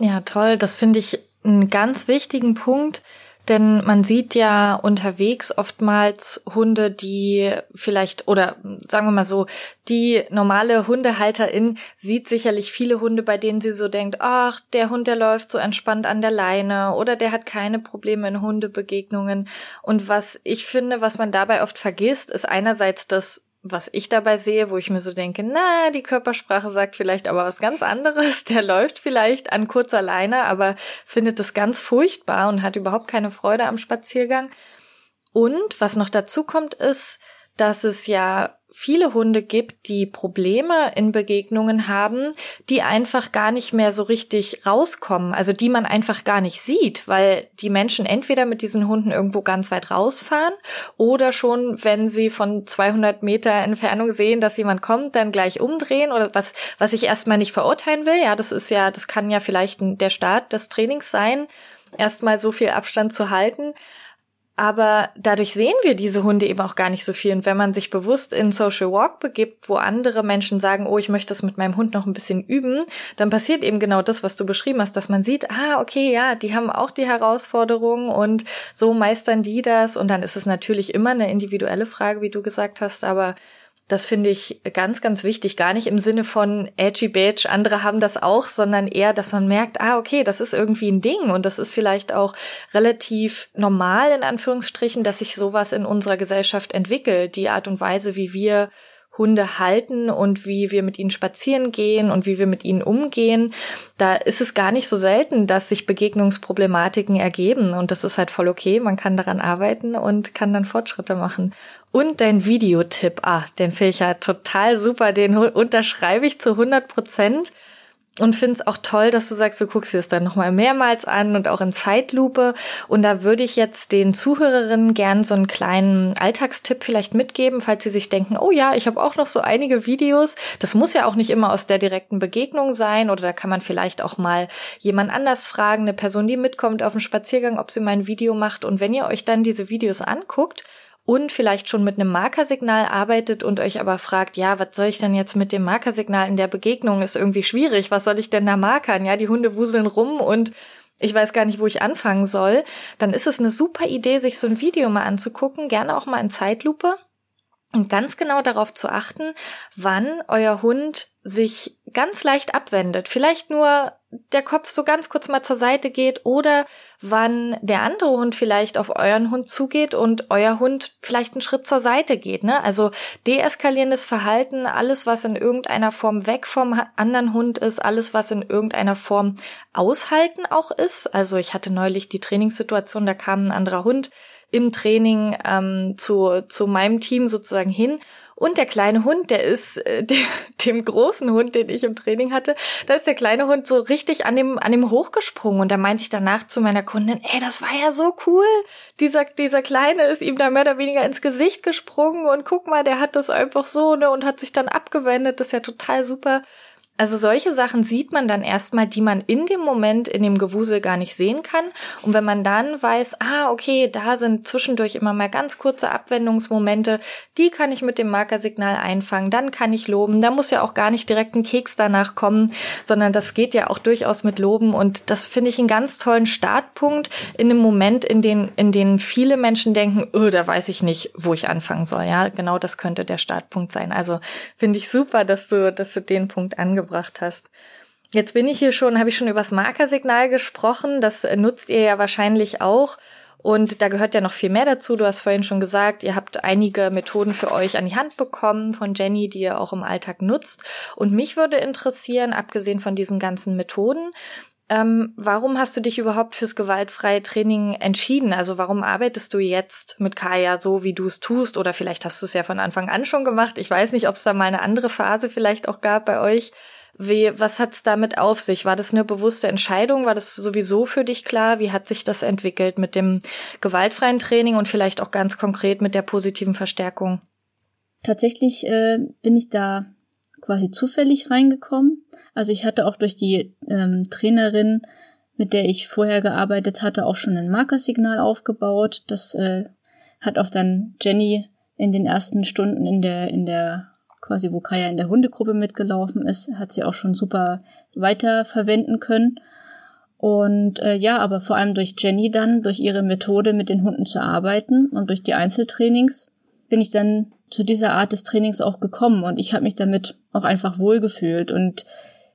Ja, toll. Das finde ich einen ganz wichtigen Punkt, denn man sieht ja unterwegs oftmals Hunde, die vielleicht, oder sagen wir mal so, die normale Hundehalterin sieht sicherlich viele Hunde, bei denen sie so denkt, ach, der Hund, der läuft so entspannt an der Leine oder der hat keine Probleme in Hundebegegnungen. Und was ich finde, was man dabei oft vergisst, ist einerseits das was ich dabei sehe, wo ich mir so denke, na, die Körpersprache sagt vielleicht aber was ganz anderes. Der läuft vielleicht an kurzer Leine, aber findet es ganz furchtbar und hat überhaupt keine Freude am Spaziergang. Und was noch dazu kommt, ist, dass es ja viele Hunde gibt, die Probleme in Begegnungen haben, die einfach gar nicht mehr so richtig rauskommen, also die man einfach gar nicht sieht, weil die Menschen entweder mit diesen Hunden irgendwo ganz weit rausfahren oder schon, wenn sie von 200 Meter Entfernung sehen, dass jemand kommt, dann gleich umdrehen oder was, was ich erstmal nicht verurteilen will. Ja, das ist ja, das kann ja vielleicht der Start des Trainings sein, erstmal so viel Abstand zu halten. Aber dadurch sehen wir diese Hunde eben auch gar nicht so viel. Und wenn man sich bewusst in Social Walk begibt, wo andere Menschen sagen, oh, ich möchte das mit meinem Hund noch ein bisschen üben, dann passiert eben genau das, was du beschrieben hast, dass man sieht, ah, okay, ja, die haben auch die Herausforderungen und so meistern die das. Und dann ist es natürlich immer eine individuelle Frage, wie du gesagt hast, aber Das finde ich ganz, ganz wichtig. Gar nicht im Sinne von edgy badge, andere haben das auch, sondern eher, dass man merkt, ah, okay, das ist irgendwie ein Ding und das ist vielleicht auch relativ normal in Anführungsstrichen, dass sich sowas in unserer Gesellschaft entwickelt. Die Art und Weise, wie wir Hunde halten und wie wir mit ihnen spazieren gehen und wie wir mit ihnen umgehen, da ist es gar nicht so selten, dass sich Begegnungsproblematiken ergeben und das ist halt voll okay. Man kann daran arbeiten und kann dann Fortschritte machen. Und dein Videotipp, ah, den finde ich ja total super, den unterschreibe ich zu 100 Prozent und finde es auch toll, dass du sagst, du guckst dir das dann nochmal mehrmals an und auch in Zeitlupe. Und da würde ich jetzt den Zuhörerinnen gern so einen kleinen Alltagstipp vielleicht mitgeben, falls sie sich denken, oh ja, ich habe auch noch so einige Videos. Das muss ja auch nicht immer aus der direkten Begegnung sein oder da kann man vielleicht auch mal jemand anders fragen, eine Person, die mitkommt auf dem Spaziergang, ob sie mal ein Video macht. Und wenn ihr euch dann diese Videos anguckt, und vielleicht schon mit einem Markersignal arbeitet und euch aber fragt, ja, was soll ich denn jetzt mit dem Markersignal in der Begegnung? Ist irgendwie schwierig. Was soll ich denn da markern? Ja, die Hunde wuseln rum und ich weiß gar nicht, wo ich anfangen soll. Dann ist es eine super Idee, sich so ein Video mal anzugucken, gerne auch mal in Zeitlupe und ganz genau darauf zu achten, wann euer Hund sich ganz leicht abwendet. Vielleicht nur der Kopf so ganz kurz mal zur Seite geht oder wann der andere Hund vielleicht auf euren Hund zugeht und euer Hund vielleicht einen Schritt zur Seite geht. Ne? Also deeskalierendes Verhalten, alles, was in irgendeiner Form weg vom anderen Hund ist, alles, was in irgendeiner Form aushalten auch ist. Also ich hatte neulich die Trainingssituation, da kam ein anderer Hund im Training ähm, zu, zu meinem Team sozusagen hin. Und der kleine Hund, der ist äh, dem, dem großen Hund, den ich im Training hatte, da ist der kleine Hund so richtig an dem, an dem hochgesprungen. Und da meinte ich danach zu meiner Kundin, ey, das war ja so cool. Dieser, dieser Kleine ist ihm da mehr oder weniger ins Gesicht gesprungen und guck mal, der hat das einfach so, ne, und hat sich dann abgewendet. Das ist ja total super. Also solche Sachen sieht man dann erstmal, die man in dem Moment in dem Gewusel gar nicht sehen kann. Und wenn man dann weiß, ah, okay, da sind zwischendurch immer mal ganz kurze Abwendungsmomente, die kann ich mit dem Markersignal einfangen, dann kann ich loben. Da muss ja auch gar nicht direkt ein Keks danach kommen, sondern das geht ja auch durchaus mit Loben. Und das finde ich einen ganz tollen Startpunkt in einem Moment, in dem, in den viele Menschen denken, oh, da weiß ich nicht, wo ich anfangen soll. Ja, genau das könnte der Startpunkt sein. Also finde ich super, dass du, dass du den Punkt angebracht gebracht hast. Jetzt bin ich hier schon, habe ich schon übers Markersignal gesprochen. Das äh, nutzt ihr ja wahrscheinlich auch. Und da gehört ja noch viel mehr dazu. Du hast vorhin schon gesagt, ihr habt einige Methoden für euch an die Hand bekommen von Jenny, die ihr auch im Alltag nutzt. Und mich würde interessieren, abgesehen von diesen ganzen Methoden, ähm, warum hast du dich überhaupt fürs gewaltfreie Training entschieden? Also warum arbeitest du jetzt mit Kaya so, wie du es tust? Oder vielleicht hast du es ja von Anfang an schon gemacht. Ich weiß nicht, ob es da mal eine andere Phase vielleicht auch gab bei euch. Wie, was hat's damit auf sich? War das eine bewusste Entscheidung? War das sowieso für dich klar? Wie hat sich das entwickelt mit dem gewaltfreien Training und vielleicht auch ganz konkret mit der positiven Verstärkung? Tatsächlich äh, bin ich da quasi zufällig reingekommen. Also ich hatte auch durch die ähm, Trainerin, mit der ich vorher gearbeitet hatte, auch schon ein Markersignal aufgebaut. Das äh, hat auch dann Jenny in den ersten Stunden in der in der quasi wo Kaya in der Hundegruppe mitgelaufen ist, hat sie auch schon super weiter verwenden können. Und äh, ja, aber vor allem durch Jenny dann, durch ihre Methode mit den Hunden zu arbeiten und durch die Einzeltrainings, bin ich dann zu dieser Art des Trainings auch gekommen und ich habe mich damit auch einfach wohlgefühlt und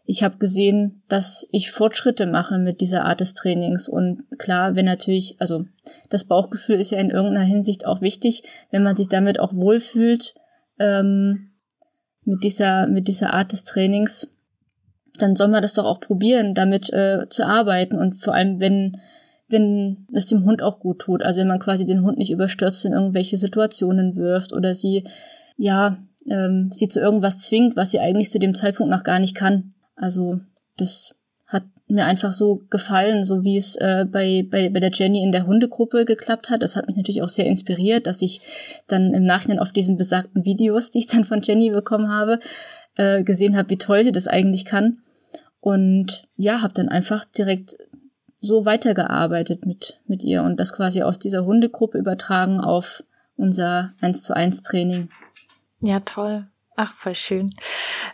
ich habe gesehen, dass ich Fortschritte mache mit dieser Art des Trainings. Und klar, wenn natürlich, also das Bauchgefühl ist ja in irgendeiner Hinsicht auch wichtig, wenn man sich damit auch wohlfühlt, ähm, mit dieser, mit dieser Art des Trainings, dann soll man das doch auch probieren, damit äh, zu arbeiten und vor allem, wenn, wenn es dem Hund auch gut tut. Also wenn man quasi den Hund nicht überstürzt in irgendwelche Situationen wirft oder sie, ja, ähm, sie zu irgendwas zwingt, was sie eigentlich zu dem Zeitpunkt noch gar nicht kann. Also das mir einfach so gefallen, so wie es äh, bei, bei, bei der Jenny in der Hundegruppe geklappt hat. Das hat mich natürlich auch sehr inspiriert, dass ich dann im Nachhinein auf diesen besagten Videos, die ich dann von Jenny bekommen habe, äh, gesehen habe, wie toll sie das eigentlich kann. Und ja, habe dann einfach direkt so weitergearbeitet mit, mit ihr und das quasi aus dieser Hundegruppe übertragen auf unser 1 zu 1 Training. Ja, toll. Ach, voll schön.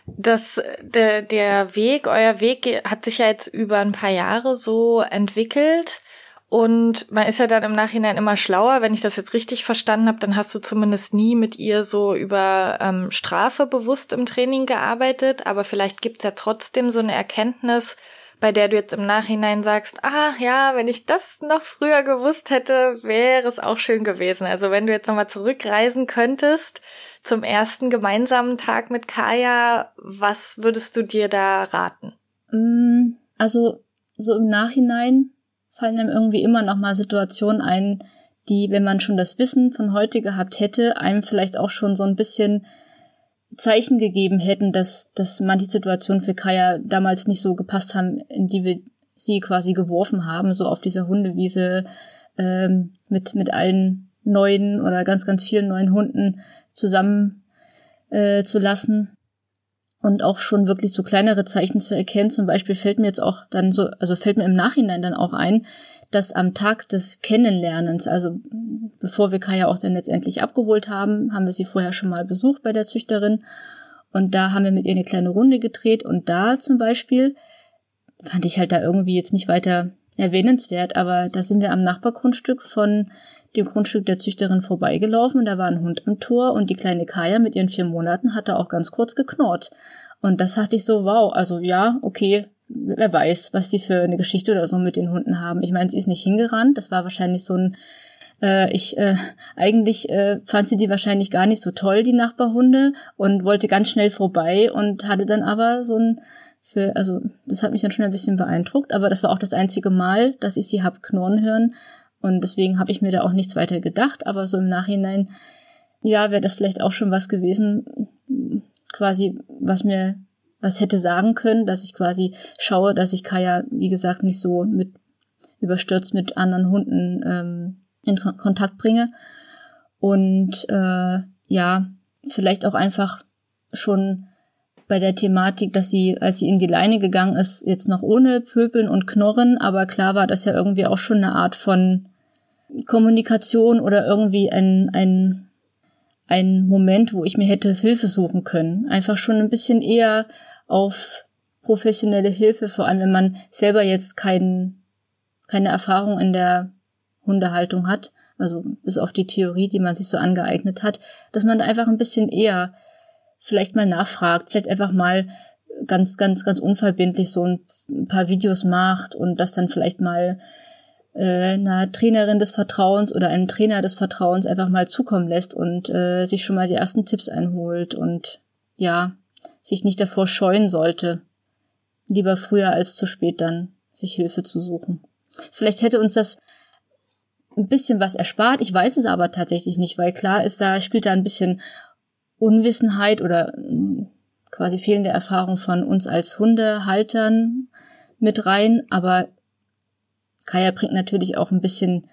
Das, der, der Weg, euer Weg hat sich ja jetzt über ein paar Jahre so entwickelt. Und man ist ja dann im Nachhinein immer schlauer. Wenn ich das jetzt richtig verstanden habe, dann hast du zumindest nie mit ihr so über ähm, Strafe bewusst im Training gearbeitet. Aber vielleicht gibt's ja trotzdem so eine Erkenntnis, bei der du jetzt im Nachhinein sagst, ah ja, wenn ich das noch früher gewusst hätte, wäre es auch schön gewesen. Also wenn du jetzt nochmal zurückreisen könntest zum ersten gemeinsamen Tag mit Kaya, was würdest du dir da raten? Mm, also so im Nachhinein fallen einem irgendwie immer noch mal Situationen ein, die, wenn man schon das Wissen von heute gehabt hätte, einem vielleicht auch schon so ein bisschen Zeichen gegeben hätten, dass, dass manche Situationen für Kaya damals nicht so gepasst haben, in die wir sie quasi geworfen haben, so auf dieser Hundewiese ähm, mit, mit allen neuen oder ganz, ganz vielen neuen Hunden zusammen äh, zu lassen und auch schon wirklich so kleinere Zeichen zu erkennen. Zum Beispiel fällt mir jetzt auch dann so, also fällt mir im Nachhinein dann auch ein, dass am Tag des Kennenlernens, also bevor wir Kaya auch dann letztendlich abgeholt haben, haben wir sie vorher schon mal besucht bei der Züchterin. Und da haben wir mit ihr eine kleine Runde gedreht. Und da zum Beispiel fand ich halt da irgendwie jetzt nicht weiter erwähnenswert, aber da sind wir am Nachbargrundstück von dem Grundstück der Züchterin vorbeigelaufen. Und da war ein Hund am Tor und die kleine Kaya mit ihren vier Monaten hat da auch ganz kurz geknurrt. Und das hatte ich so, wow, also ja, okay, wer weiß, was die für eine Geschichte oder so mit den Hunden haben. Ich meine, sie ist nicht hingerannt, das war wahrscheinlich so ein äh, ich äh, eigentlich äh, fand sie die wahrscheinlich gar nicht so toll, die Nachbarhunde, und wollte ganz schnell vorbei und hatte dann aber so ein für, also das hat mich dann schon ein bisschen beeindruckt, aber das war auch das einzige Mal, dass ich sie hab knurren hören und deswegen habe ich mir da auch nichts weiter gedacht, aber so im Nachhinein, ja, wäre das vielleicht auch schon was gewesen, quasi, was mir was hätte sagen können, dass ich quasi schaue, dass ich Kaya, wie gesagt, nicht so mit überstürzt mit anderen Hunden ähm, in Kon Kontakt bringe. Und äh, ja, vielleicht auch einfach schon bei der Thematik, dass sie, als sie in die Leine gegangen ist, jetzt noch ohne Pöbeln und Knorren, aber klar war das ja irgendwie auch schon eine Art von Kommunikation oder irgendwie ein, ein, ein Moment, wo ich mir hätte Hilfe suchen können. Einfach schon ein bisschen eher auf professionelle Hilfe, vor allem wenn man selber jetzt kein, keine Erfahrung in der Hundehaltung hat, also bis auf die Theorie, die man sich so angeeignet hat, dass man einfach ein bisschen eher vielleicht mal nachfragt, vielleicht einfach mal ganz, ganz, ganz unverbindlich so ein paar Videos macht und das dann vielleicht mal äh, einer Trainerin des Vertrauens oder einem Trainer des Vertrauens einfach mal zukommen lässt und äh, sich schon mal die ersten Tipps einholt und ja, sich nicht davor scheuen sollte, lieber früher als zu spät dann sich Hilfe zu suchen. Vielleicht hätte uns das ein bisschen was erspart, ich weiß es aber tatsächlich nicht, weil klar ist, da spielt da ein bisschen Unwissenheit oder mm, quasi fehlende Erfahrung von uns als Hundehaltern mit rein, aber Kaya bringt natürlich auch ein bisschen,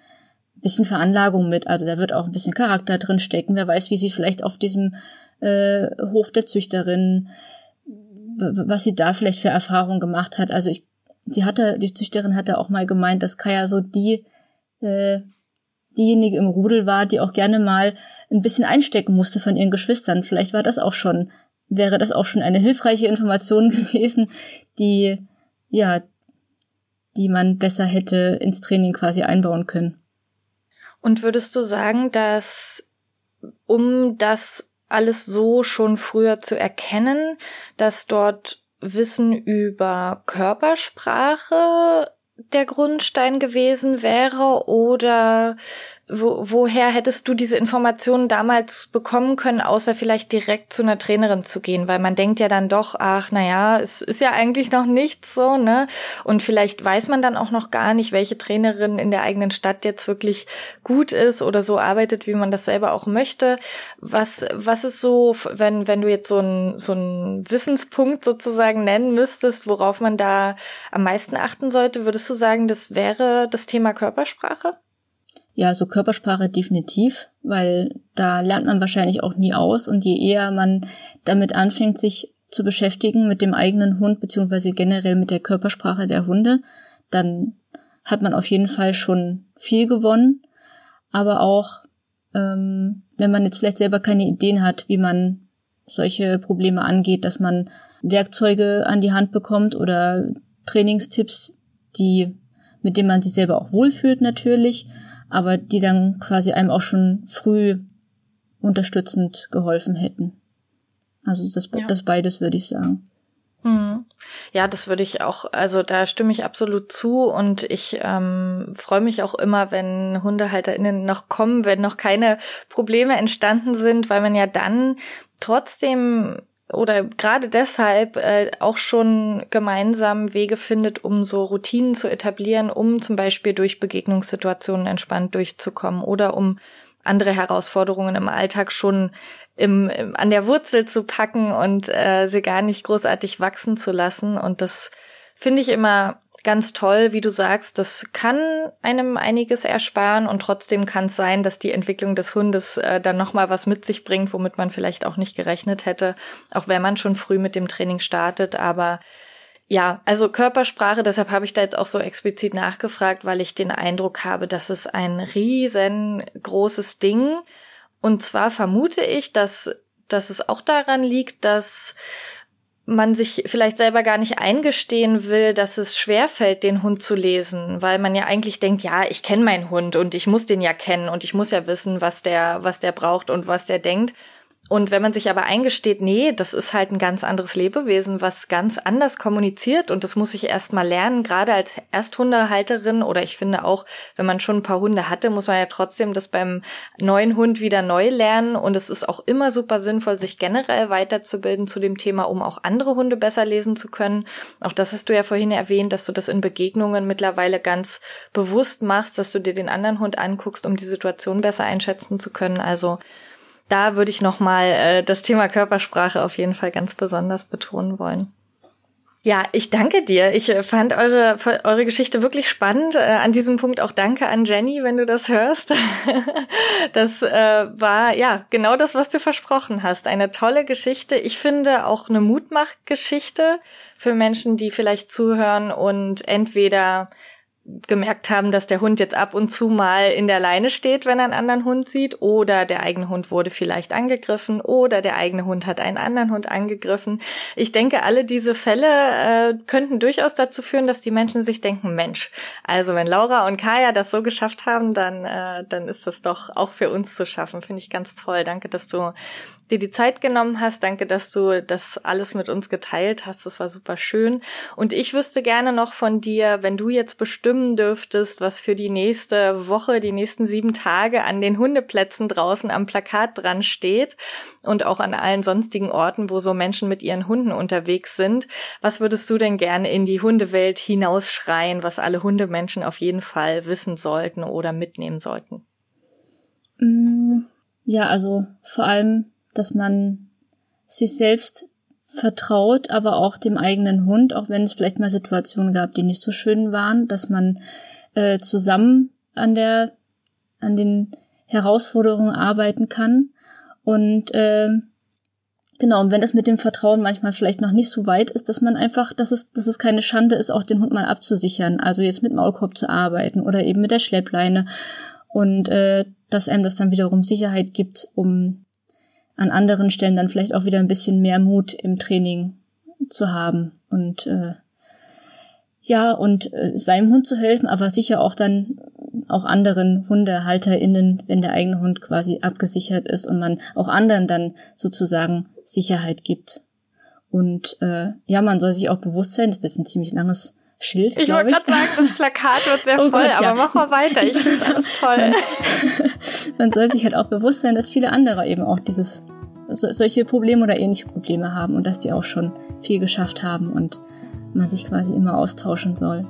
bisschen Veranlagung mit. Also da wird auch ein bisschen Charakter drin stecken. Wer weiß, wie sie vielleicht auf diesem äh, Hof der Züchterin, was sie da vielleicht für Erfahrungen gemacht hat. Also ich, sie hatte, die Züchterin hatte auch mal gemeint, dass Kaya so die äh, diejenige im Rudel war, die auch gerne mal ein bisschen einstecken musste von ihren Geschwistern. Vielleicht war das auch schon, wäre das auch schon eine hilfreiche Information gewesen, die, ja, die man besser hätte ins Training quasi einbauen können. Und würdest du sagen, dass um das alles so schon früher zu erkennen, dass dort Wissen über Körpersprache der Grundstein gewesen wäre oder wo, woher hättest du diese Informationen damals bekommen können, außer vielleicht direkt zu einer Trainerin zu gehen? Weil man denkt ja dann doch, ach, na ja, es ist ja eigentlich noch nichts so, ne? Und vielleicht weiß man dann auch noch gar nicht, welche Trainerin in der eigenen Stadt jetzt wirklich gut ist oder so arbeitet, wie man das selber auch möchte. Was, was ist so, wenn, wenn du jetzt so einen so einen Wissenspunkt sozusagen nennen müsstest, worauf man da am meisten achten sollte, würdest du sagen, das wäre das Thema Körpersprache? Ja, so Körpersprache definitiv, weil da lernt man wahrscheinlich auch nie aus und je eher man damit anfängt, sich zu beschäftigen mit dem eigenen Hund beziehungsweise generell mit der Körpersprache der Hunde, dann hat man auf jeden Fall schon viel gewonnen. Aber auch, ähm, wenn man jetzt vielleicht selber keine Ideen hat, wie man solche Probleme angeht, dass man Werkzeuge an die Hand bekommt oder Trainingstipps, die mit dem man sich selber auch wohlfühlt natürlich, aber die dann quasi einem auch schon früh unterstützend geholfen hätten. Also das, ja. das beides würde ich sagen. Hm. Ja, das würde ich auch, also da stimme ich absolut zu und ich ähm, freue mich auch immer, wenn HundehalterInnen noch kommen, wenn noch keine Probleme entstanden sind, weil man ja dann trotzdem oder gerade deshalb äh, auch schon gemeinsam Wege findet, um so Routinen zu etablieren, um zum Beispiel durch Begegnungssituationen entspannt durchzukommen oder um andere Herausforderungen im Alltag schon im, im, an der Wurzel zu packen und äh, sie gar nicht großartig wachsen zu lassen. Und das finde ich immer ganz toll, wie du sagst, das kann einem einiges ersparen und trotzdem kann es sein, dass die Entwicklung des Hundes äh, dann nochmal was mit sich bringt, womit man vielleicht auch nicht gerechnet hätte, auch wenn man schon früh mit dem Training startet. Aber ja, also Körpersprache, deshalb habe ich da jetzt auch so explizit nachgefragt, weil ich den Eindruck habe, dass es ein riesengroßes Ding. Und zwar vermute ich, dass, dass es auch daran liegt, dass man sich vielleicht selber gar nicht eingestehen will, dass es schwerfällt, den Hund zu lesen, weil man ja eigentlich denkt, ja, ich kenne meinen Hund und ich muss den ja kennen und ich muss ja wissen, was der, was der braucht und was der denkt. Und wenn man sich aber eingesteht, nee, das ist halt ein ganz anderes Lebewesen, was ganz anders kommuniziert und das muss ich erst mal lernen, gerade als Ersthundehalterin oder ich finde auch, wenn man schon ein paar Hunde hatte, muss man ja trotzdem das beim neuen Hund wieder neu lernen und es ist auch immer super sinnvoll, sich generell weiterzubilden zu dem Thema, um auch andere Hunde besser lesen zu können. Auch das hast du ja vorhin erwähnt, dass du das in Begegnungen mittlerweile ganz bewusst machst, dass du dir den anderen Hund anguckst, um die Situation besser einschätzen zu können. Also da würde ich nochmal äh, das Thema Körpersprache auf jeden Fall ganz besonders betonen wollen. Ja, ich danke dir. Ich äh, fand eure, eure Geschichte wirklich spannend. Äh, an diesem Punkt auch danke an Jenny, wenn du das hörst. das äh, war ja genau das, was du versprochen hast. Eine tolle Geschichte. Ich finde auch eine Mutmachgeschichte für Menschen, die vielleicht zuhören und entweder gemerkt haben, dass der Hund jetzt ab und zu mal in der Leine steht, wenn er einen anderen Hund sieht, oder der eigene Hund wurde vielleicht angegriffen, oder der eigene Hund hat einen anderen Hund angegriffen. Ich denke, alle diese Fälle äh, könnten durchaus dazu führen, dass die Menschen sich denken, Mensch, also wenn Laura und Kaya das so geschafft haben, dann, äh, dann ist das doch auch für uns zu schaffen. Finde ich ganz toll. Danke, dass du dir die Zeit genommen hast. Danke, dass du das alles mit uns geteilt hast. Das war super schön. Und ich wüsste gerne noch von dir, wenn du jetzt bestimmen dürftest, was für die nächste Woche, die nächsten sieben Tage an den Hundeplätzen draußen am Plakat dran steht und auch an allen sonstigen Orten, wo so Menschen mit ihren Hunden unterwegs sind. Was würdest du denn gerne in die Hundewelt hinausschreien, was alle Hundemenschen auf jeden Fall wissen sollten oder mitnehmen sollten? Mm, ja, also vor allem dass man sich selbst vertraut, aber auch dem eigenen Hund, auch wenn es vielleicht mal Situationen gab, die nicht so schön waren, dass man äh, zusammen an der an den Herausforderungen arbeiten kann. Und äh, genau und wenn das mit dem Vertrauen manchmal vielleicht noch nicht so weit ist, dass man einfach, dass es dass es keine Schande ist, auch den Hund mal abzusichern, also jetzt mit Maulkorb zu arbeiten oder eben mit der Schleppleine und äh, dass einem das dann wiederum Sicherheit gibt, um an anderen Stellen dann vielleicht auch wieder ein bisschen mehr Mut im Training zu haben und äh, ja und äh, seinem Hund zu helfen, aber sicher auch dann auch anderen HundehalterInnen, wenn der eigene Hund quasi abgesichert ist und man auch anderen dann sozusagen Sicherheit gibt. Und äh, ja, man soll sich auch bewusst sein, das ist ein ziemlich langes Schild. Ich wollte gerade sagen, das Plakat wird sehr oh voll, Gott, ja. aber mach mal weiter. Ich finde es ganz toll. Man soll sich halt auch bewusst sein, dass viele andere eben auch dieses so, solche Probleme oder ähnliche Probleme haben und dass die auch schon viel geschafft haben und man sich quasi immer austauschen soll.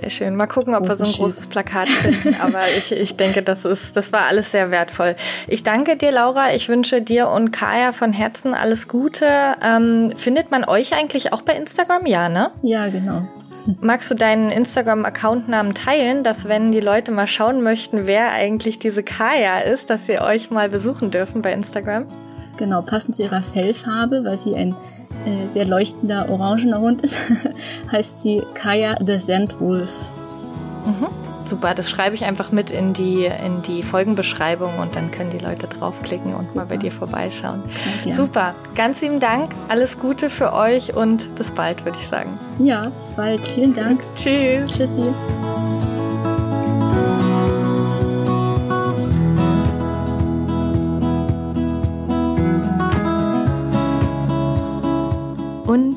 Sehr schön. Mal gucken, ob Großes wir so ein großes Schild. Plakat finden. Aber ich, ich denke, das ist, das war alles sehr wertvoll. Ich danke dir, Laura. Ich wünsche dir und Kaya von Herzen alles Gute. Ähm, findet man euch eigentlich auch bei Instagram? Ja, ne? Ja, genau. Magst du deinen Instagram-Account-Namen teilen, dass wenn die Leute mal schauen möchten, wer eigentlich diese Kaya ist, dass sie euch mal besuchen dürfen bei Instagram? Genau, passend zu ihrer Fellfarbe, weil sie ein äh, sehr leuchtender orangener Hund ist, heißt sie Kaya the Sandwolf. Mhm. Super, das schreibe ich einfach mit in die, in die Folgenbeschreibung und dann können die Leute draufklicken und Super. mal bei dir vorbeischauen. Ja, Super, ganz lieben Dank, alles Gute für euch und bis bald, würde ich sagen. Ja, bis bald. Vielen Dank. Tschüss. Tschüssi.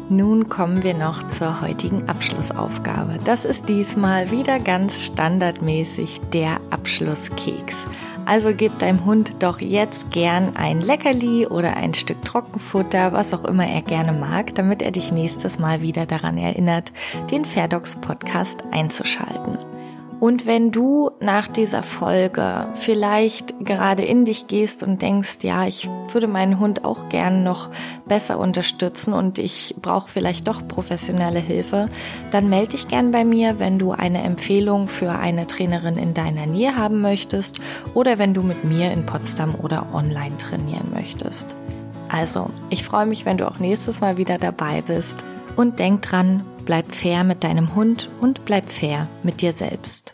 Nun kommen wir noch zur heutigen Abschlussaufgabe. Das ist diesmal wieder ganz standardmäßig der Abschlusskeks. Also gib deinem Hund doch jetzt gern ein Leckerli oder ein Stück Trockenfutter, was auch immer er gerne mag, damit er dich nächstes Mal wieder daran erinnert, den Fairdogs Podcast einzuschalten. Und wenn du nach dieser Folge vielleicht gerade in dich gehst und denkst, ja, ich würde meinen Hund auch gern noch besser unterstützen und ich brauche vielleicht doch professionelle Hilfe, dann melde dich gern bei mir, wenn du eine Empfehlung für eine Trainerin in deiner Nähe haben möchtest oder wenn du mit mir in Potsdam oder online trainieren möchtest. Also, ich freue mich, wenn du auch nächstes Mal wieder dabei bist und denk dran, bleib fair mit deinem Hund und bleib fair mit dir selbst.